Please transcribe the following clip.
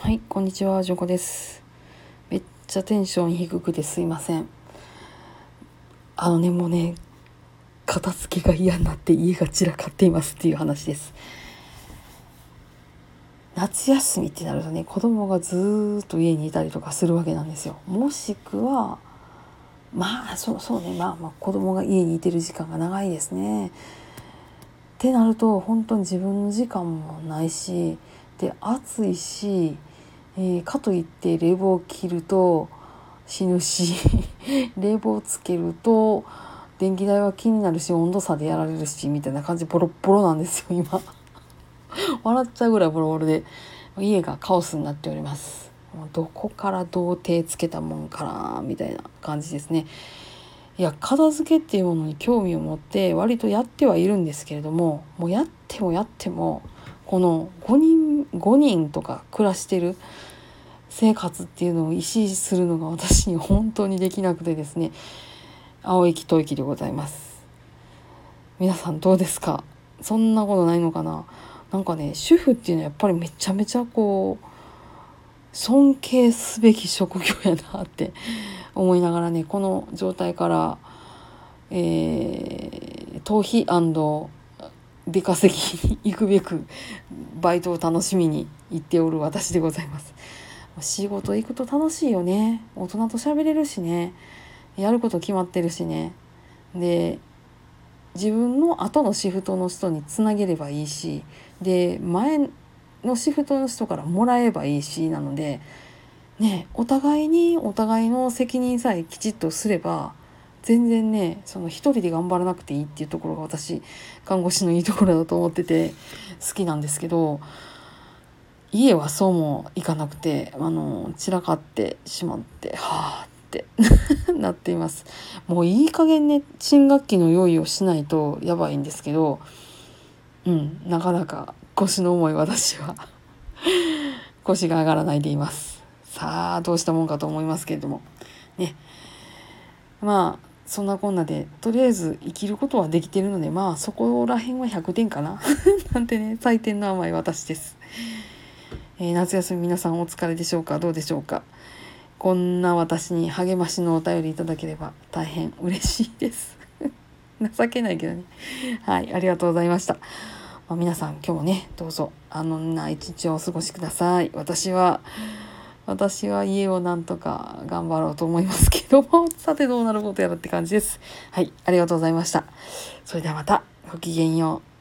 はい、こんにちは、ジョコです。めっちゃテンション低くてすいません。あのね、もうね、片付けが嫌になって家が散らかっていますっていう話です。夏休みってなるとね、子供がずっと家にいたりとかするわけなんですよ。もしくは、まあ、そうそうね、まあまあ子供が家にいてる時間が長いですね。ってなると本当に自分の時間もないしで暑いし、えーかといって冷房を切ると死ぬし 冷房をつけると電気代は気になるし温度差でやられるしみたいな感じボロボロなんですよ今。笑っちゃうぐらいボロボロで家がカオスになっております。どこからどう手つけたもんかなみたいな感じですね。いや片付けっていうものに興味を持って割とやってはいるんですけれどももうやってもやってもこの5人5人とか暮らしてる生活っていうのを意識するのが私に本当にできなくてですね。青息吐息でございます。皆さんどうですか？そんなことないのかな？なんかね主婦っていうのはやっぱりめちゃめちゃこう尊敬すべき職業やなって 思いながらねこの状態から、えー、逃避出稼ぎに行くべくバイトを楽しみに行っておる私でございます。仕事行くと楽しいよね。大人と喋れるしね。やること決まってるしね。で自分の後のシフトの人につなげればいいし。で前のシフトの人からもらえばいいしなので。ねお互いにお互いの責任さえきちっとすれば全然ねその一人で頑張らなくていいっていうところが私看護師のいいところだと思ってて好きなんですけど家はそうもいかなくてあの散らかってしまってはあって なっています。もういい加減ね新学期の用意をしないとやばいんですけどうんなかなか腰の重い私は 腰が上がらないでいます。さあどうしたもんかと思いますけれども。ね。まあそんなこんなでとりあえず生きることはできてるのでまあそこら辺は100点かな。なんてね採点の甘い私です、えー夏休み皆さんお疲れでしょうか？どうでしょうか？こんな私に励ましのお便りいただければ大変嬉しいです。情けないけどね。はいありがとうございました。まあ、皆さん今日もねどうぞあのな一日をお過ごしください。私は私は家をなんとか頑張ろうと思いますけども。さてどうなることやらって感じです。はいありがとうございました。それではまたごきげんよう。